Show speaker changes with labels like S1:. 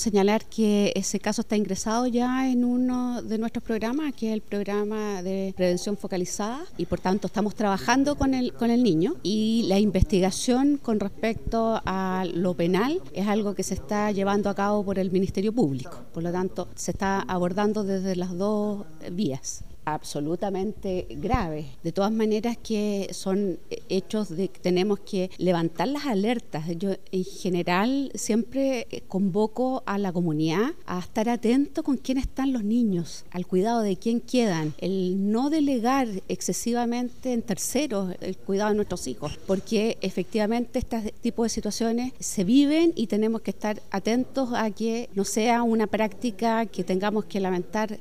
S1: Señalar que ese caso está ingresado ya en uno de nuestros programas, que es el programa de prevención focalizada, y por tanto estamos trabajando con el, con el niño. Y la investigación con respecto a lo penal es algo que se está llevando a cabo por el Ministerio Público. Por lo tanto, se está abordando desde las dos vías absolutamente grave. De todas maneras que son hechos de que tenemos que levantar las alertas. Yo en general siempre convoco a la comunidad a estar atento con quién están los niños, al cuidado de quién quedan, el no delegar excesivamente en terceros el cuidado de nuestros hijos, porque efectivamente este tipo de situaciones se viven y tenemos que estar atentos a que no sea una práctica que tengamos que lamentar